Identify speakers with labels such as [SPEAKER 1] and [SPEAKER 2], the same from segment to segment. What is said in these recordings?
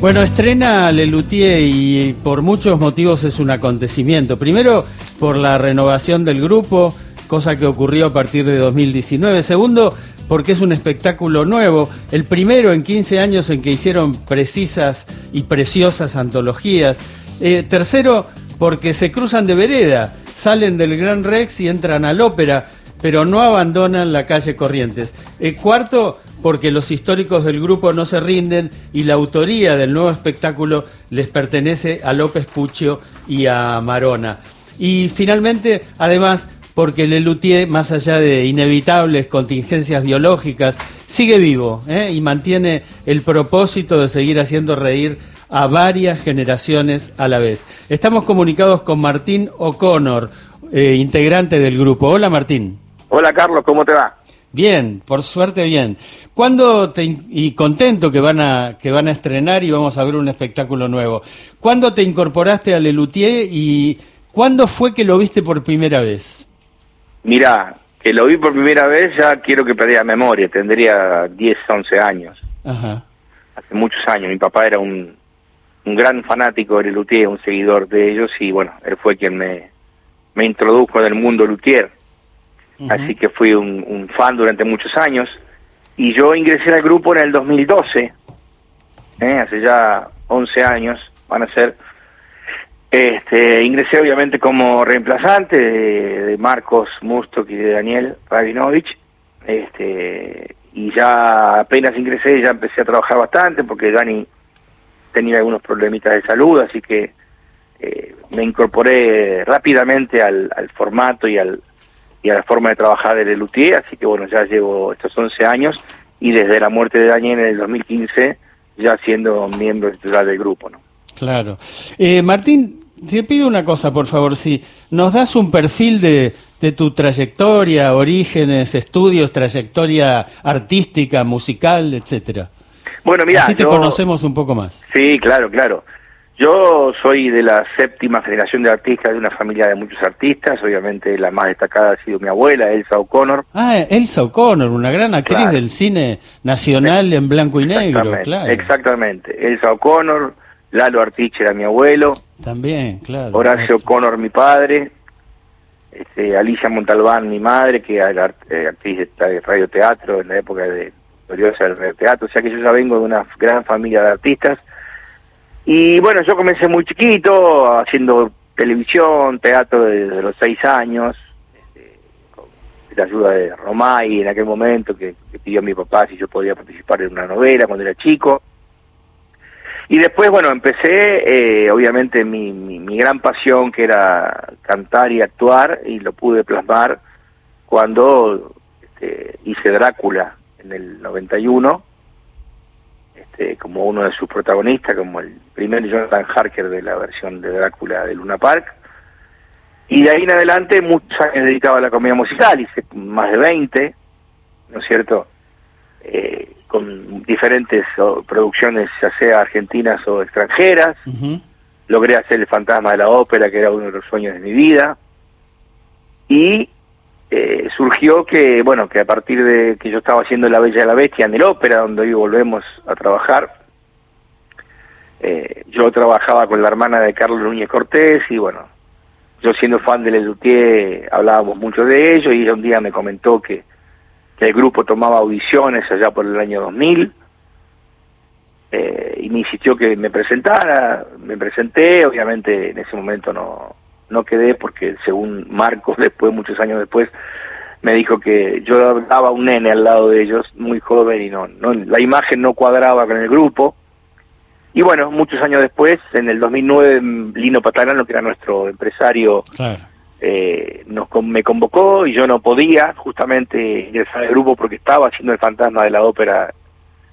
[SPEAKER 1] Bueno, estrena Lelutier y por muchos motivos es un acontecimiento. Primero, por la renovación del grupo, cosa que ocurrió a partir de 2019. Segundo, porque es un espectáculo nuevo, el primero en 15 años en que hicieron precisas y preciosas antologías. Eh, tercero, porque se cruzan de vereda, salen del Gran Rex y entran al ópera, pero no abandonan la calle Corrientes. Eh, cuarto, porque los históricos del grupo no se rinden y la autoría del nuevo espectáculo les pertenece a López Puccio y a Marona. Y finalmente, además, porque Lelutier, más allá de inevitables contingencias biológicas, sigue vivo ¿eh? y mantiene el propósito de seguir haciendo reír a varias generaciones a la vez. Estamos comunicados con Martín O'Connor, eh, integrante del grupo. Hola Martín.
[SPEAKER 2] Hola Carlos, ¿cómo te va?
[SPEAKER 1] Bien, por suerte bien. ¿Cuándo te, y contento que van a que van a estrenar y vamos a ver un espectáculo nuevo. ¿Cuándo te incorporaste a Lelutier y cuándo fue que lo viste por primera vez?
[SPEAKER 2] Mira, que lo vi por primera vez ya quiero que perdiera memoria, tendría 10, 11 años.
[SPEAKER 1] Ajá.
[SPEAKER 2] Hace muchos años, mi papá era un, un gran fanático de Lelutier, un seguidor de ellos y bueno, él fue quien me, me introdujo en el mundo Así que fui un, un, fan durante muchos años. Y yo ingresé al grupo en el 2012, ¿eh? hace ya 11 años, van a ser. Este, ingresé obviamente como reemplazante de, Marcos Mustok y de Daniel Rabinovich. Este, y ya apenas ingresé, ya empecé a trabajar bastante porque Dani tenía algunos problemitas de salud, así que eh, me incorporé rápidamente al, al formato y al, y a la forma de trabajar de Lelutier, así que bueno, ya llevo estos 11 años y desde la muerte de Daniel en el 2015 ya siendo miembro titular del grupo, ¿no?
[SPEAKER 1] Claro. Eh, Martín, te pido una cosa, por favor, si nos das un perfil de, de tu trayectoria, orígenes, estudios, trayectoria artística, musical, etcétera.
[SPEAKER 2] Bueno, mira,
[SPEAKER 1] así te conocemos un poco más.
[SPEAKER 2] Sí, claro, claro. Yo soy de la séptima generación de artistas, de una familia de muchos artistas. Obviamente la más destacada ha sido mi abuela, Elsa O'Connor.
[SPEAKER 1] Ah, Elsa O'Connor, una gran actriz del cine nacional en blanco y negro, claro.
[SPEAKER 2] Exactamente. Elsa O'Connor, Lalo Artiche era mi abuelo.
[SPEAKER 1] También, claro.
[SPEAKER 2] Horacio O'Connor, mi padre. Este, Alicia Montalbán, mi madre, que era eh, actriz de radio teatro en la época de gloriosa del radio teatro. O sea que yo ya vengo de una gran familia de artistas y bueno, yo comencé muy chiquito, haciendo televisión, teatro desde los seis años, este, con la ayuda de Romay en aquel momento, que, pidió a mi papá si yo podía participar en una novela cuando era chico. Y después, bueno, empecé, eh, obviamente, mi, mi, gran pasión, que era cantar y actuar, y lo pude plasmar cuando este, hice Drácula en el 91 este, como uno de sus protagonistas, como el primer Jonathan Harker de la versión de Drácula de Luna Park. Y de ahí en adelante muchos años dedicado a la comedia musical, hice más de 20, ¿no es cierto? Eh, con diferentes producciones, ya sea argentinas o extranjeras. Logré hacer El Fantasma de la Ópera, que era uno de los sueños de mi vida. Y surgió que, bueno, que a partir de que yo estaba haciendo La Bella y la Bestia en el ópera, donde hoy volvemos a trabajar, eh, yo trabajaba con la hermana de Carlos Núñez Cortés y bueno, yo siendo fan de Lelutier hablábamos mucho de ello y ella un día me comentó que, el grupo tomaba audiciones allá por el año 2000 eh, y me insistió que me presentara, me presenté, obviamente en ese momento no, no quedé porque según Marcos después, muchos años después, me dijo que yo daba un nene al lado de ellos, muy joven, y no, no la imagen no cuadraba con el grupo. Y bueno, muchos años después, en el 2009, Lino Patarano, que era nuestro empresario, eh, nos, me convocó y yo no podía justamente ingresar al grupo porque estaba haciendo el fantasma de la ópera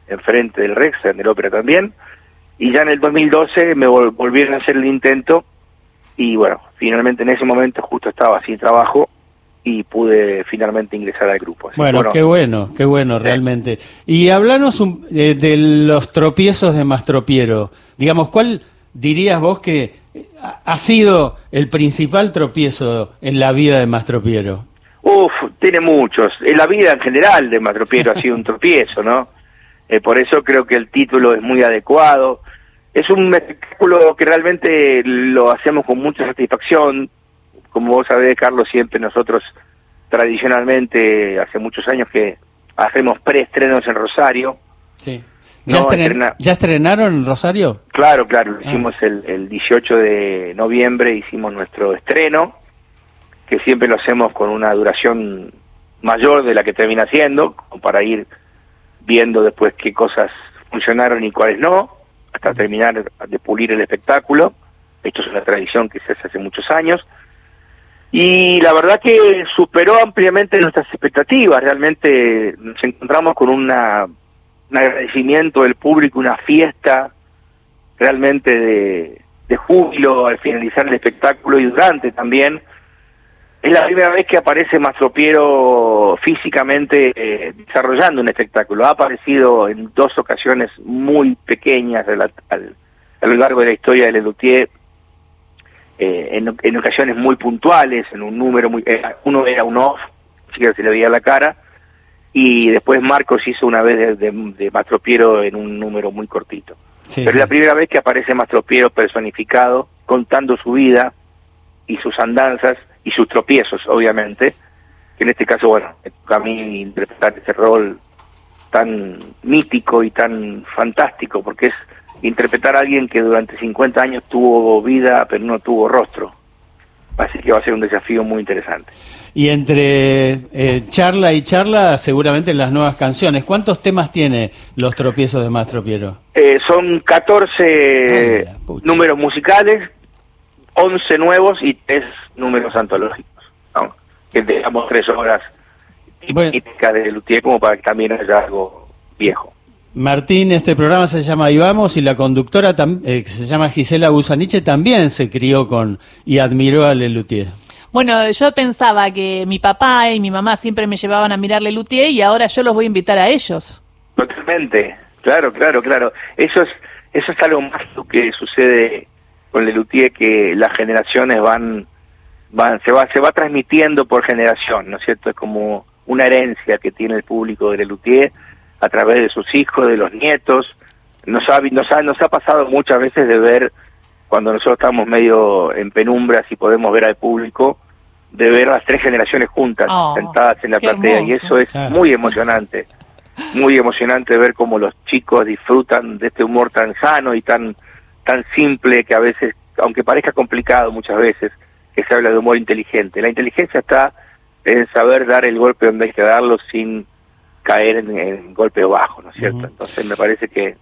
[SPEAKER 2] enfrente del Rex, en el ópera también. Y ya en el 2012 me volvieron a hacer el intento y bueno, finalmente en ese momento justo estaba sin trabajo y pude finalmente ingresar al grupo.
[SPEAKER 1] bueno, qué bueno, qué bueno realmente. Y hablanos eh, de los tropiezos de Mastropiero. Digamos, ¿cuál dirías vos que ha sido el principal tropiezo en la vida de Mastropiero?
[SPEAKER 2] Uf, tiene muchos. En la vida en general de Mastropiero ha sido un tropiezo, ¿no? Eh, por eso creo que el título es muy adecuado. es un espectáculo que realmente lo hacemos con mucha satisfacción. Como vos sabés, Carlos, siempre nosotros tradicionalmente, hace muchos años que hacemos preestrenos en Rosario.
[SPEAKER 1] Sí. ¿Ya, ¿Ya estrenaron en Rosario?
[SPEAKER 2] Claro, claro. Ah. Hicimos el, el 18 de noviembre, hicimos nuestro estreno, que siempre lo hacemos con una duración mayor de la que termina siendo, para ir viendo después qué cosas funcionaron y cuáles no, hasta terminar de pulir el espectáculo. Esto es una tradición que se hace hace muchos años. Y la verdad que superó ampliamente nuestras expectativas. Realmente nos encontramos con una, un agradecimiento del público, una fiesta realmente de, de júbilo al finalizar el espectáculo y durante también es la primera vez que aparece Mastropiero físicamente eh, desarrollando un espectáculo. Ha aparecido en dos ocasiones muy pequeñas a lo largo de la historia de Lelutier, eh, en, en, ocasiones muy puntuales, en un número muy... Eh, uno era un off, que se le veía la cara, y después Marcos hizo una vez de, de, Mastropiero en un número muy cortito. Pero es la primera vez que aparece Mastropiero personificado, contando su vida y sus andanzas y sus tropiezos, obviamente, que en este caso, bueno, a mí interpretar ese rol tan mítico y tan fantástico, porque es interpretar a alguien que durante 50 años tuvo vida pero no tuvo rostro. Así que va a ser un desafío muy interesante.
[SPEAKER 1] Y entre eh, charla y charla, seguramente las nuevas canciones. ¿Cuántos temas tiene Los Tropiezos de Mastro Piero?
[SPEAKER 2] Eh, son 14 números musicales 11 nuevos y 3 números antológicos, que dejamos tres horas típicas de Lutier como para que también haya algo viejo.
[SPEAKER 1] Martín, este programa se llama Y Vamos y la conductora eh, que se llama Gisela Busaniche también se crió con y admiró a Lelutier.
[SPEAKER 3] Bueno, yo pensaba que mi papá y mi mamá siempre me llevaban a mirar Lelutier y ahora yo los voy a invitar a ellos.
[SPEAKER 2] Totalmente, claro, claro, claro. Eso es, eso es algo más que sucede con Lelutier que las generaciones van, van, se va, se va transmitiendo por generación, ¿no es cierto? Es como una herencia que tiene el público de Lelutier a través de sus hijos, de los nietos. Nos ha, nos ha, nos ha pasado muchas veces de ver, cuando nosotros estamos medio en penumbras y podemos ver al público, de ver las tres generaciones juntas, oh, sentadas en la platea, y eso es muy emocionante. Muy emocionante ver cómo los chicos disfrutan de este humor tan sano y tan tan simple que a veces, aunque parezca complicado muchas veces, que se habla de humor inteligente. La inteligencia está en saber dar el golpe donde hay que darlo sin caer en, golpe bajo, ¿no es cierto? Entonces me parece que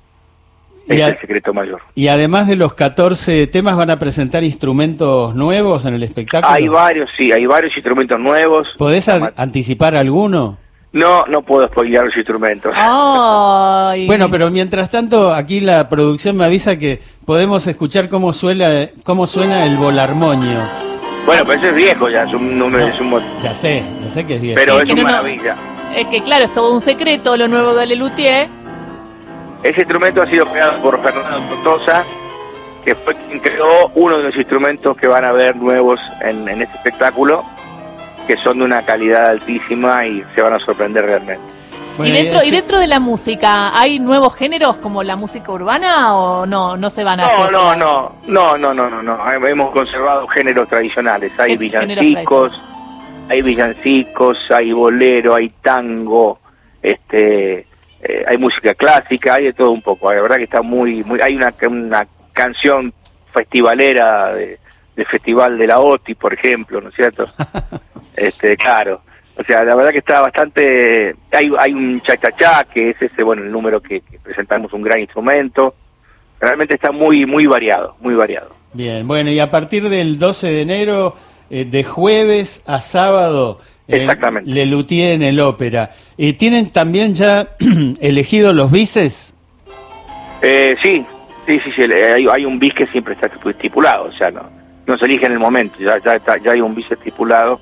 [SPEAKER 2] es el secreto mayor.
[SPEAKER 1] Y además de los 14 temas, ¿van a presentar instrumentos nuevos en el espectáculo?
[SPEAKER 2] Hay varios, sí, hay varios instrumentos nuevos.
[SPEAKER 1] ¿Podés anticipar alguno?
[SPEAKER 2] No, no puedo spoilear los instrumentos.
[SPEAKER 1] bueno, pero mientras tanto, aquí la producción me avisa que podemos escuchar cómo suena, cómo suena el volarmonio.
[SPEAKER 2] Bueno, pero ese es viejo ya, es un número, es un...
[SPEAKER 1] Ya sé, ya sé que es viejo.
[SPEAKER 2] Pero es, una maravilla.
[SPEAKER 3] Es que claro, es todo un secreto lo nuevo de Lelutier.
[SPEAKER 2] Ese instrumento ha sido creado por Fernando Totosa, que fue quien creó uno de los instrumentos que van a ver nuevos en, en este espectáculo que son de una calidad altísima y se van a sorprender realmente.
[SPEAKER 3] ¿Y, dentro, ¿Y dentro de la música hay nuevos géneros como la música urbana o no no se van a
[SPEAKER 2] hacer? No, no, no, no, no, no, no, hemos conservado géneros tradicionales, hay villancicos, hay villancicos, hay bolero, hay tango, este eh, hay música clásica, hay de todo un poco, la verdad que está muy muy hay una una canción festivalera de, del Festival de la OTI, por ejemplo, ¿no es cierto? Este, claro. O sea, la verdad que está bastante... Hay, hay un cha-cha-cha, que es ese, bueno, el número que, presentamos un gran instrumento. Realmente está muy, muy variado, muy variado.
[SPEAKER 1] Bien, bueno, y a partir del 12 de enero, eh, de jueves a sábado,
[SPEAKER 2] eh, Exactamente.
[SPEAKER 1] Le en el ópera. ¿Y ¿Tienen también ya elegido los bices?
[SPEAKER 2] Eh, sí, sí, sí, sí hay, hay, un bis que siempre está estipulado, o sea, no, no se elige en el momento, ya, ya, ya hay un bis estipulado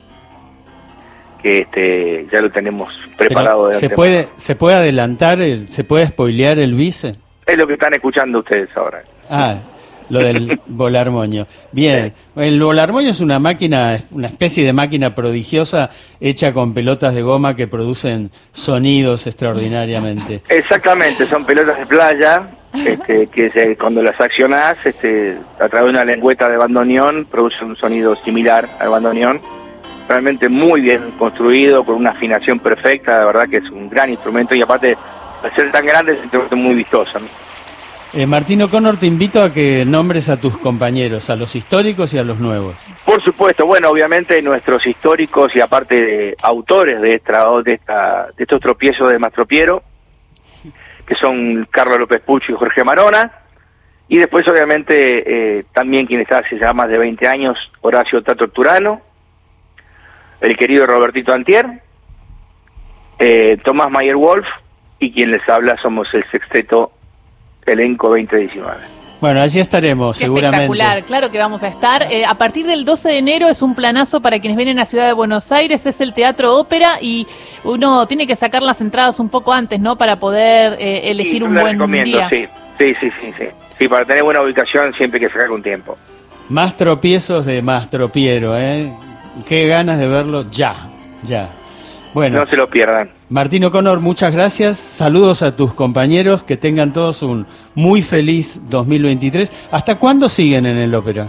[SPEAKER 2] que este, ya lo tenemos preparado.
[SPEAKER 1] ¿Se puede, ¿Se puede adelantar, se puede spoilear el vice?
[SPEAKER 2] Es lo que están escuchando ustedes ahora.
[SPEAKER 1] Ah, lo del volarmoño. Bien, el volarmoño es una máquina, una especie de máquina prodigiosa hecha con pelotas de goma que producen sonidos extraordinariamente.
[SPEAKER 2] Exactamente, son pelotas de playa este, que se- cuando las accionás, este, a través de una lengüeta de bandoneón, produce un sonido similar al bandoneón. Realmente muy bien construido, con una afinación perfecta, la verdad que es un gran instrumento y aparte, al ser tan grande, es un instrumento muy vistoso.
[SPEAKER 1] Eh, Martín O'Connor, te invito a que nombres a tus compañeros, a los históricos y a los nuevos.
[SPEAKER 2] Por supuesto, bueno, obviamente nuestros históricos y aparte de autores de esta, de de estos tropiezos de Mastropiero, que son Carlos López Pucho y Jorge Marona, y después obviamente eh, también quien está hace ya más de 20 años, Horacio Tato Turano, el querido Robertito Antier, eh, Tomás Mayer Wolf, y quien les habla somos el sexteto elenco 2019.
[SPEAKER 1] Bueno, allí estaremos,
[SPEAKER 3] Qué
[SPEAKER 1] seguramente.
[SPEAKER 3] espectacular, claro que vamos a estar. Eh, a partir del 12 de enero es un planazo para quienes vienen a Ciudad de Buenos Aires, es el Teatro Ópera y uno tiene que sacar las entradas un poco antes, ¿no? Para poder eh, elegir
[SPEAKER 2] Sí,
[SPEAKER 3] un buen
[SPEAKER 2] recomiendo,
[SPEAKER 3] día.
[SPEAKER 2] Sí, sí, sí, sí, sí. Sí, para tener buena ubicación siempre hay que sacar un tiempo.
[SPEAKER 1] Más tropiezos de Mastropiero, ¿eh? Qué ganas de verlo ya, ya. Bueno,
[SPEAKER 2] No se lo pierdan.
[SPEAKER 1] Martín O'Connor, muchas gracias. Saludos a tus compañeros, que tengan todos un muy feliz 2023. ¿Hasta cuándo siguen en el ópera?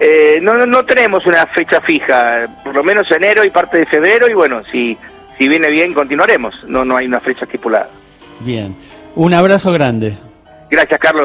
[SPEAKER 2] Eh, no, no, no tenemos una fecha fija, por lo menos enero y parte de febrero, y bueno, si, si viene bien continuaremos. No, no hay una fecha estipulada.
[SPEAKER 1] Bien. Un abrazo grande.
[SPEAKER 2] Gracias, Carlos.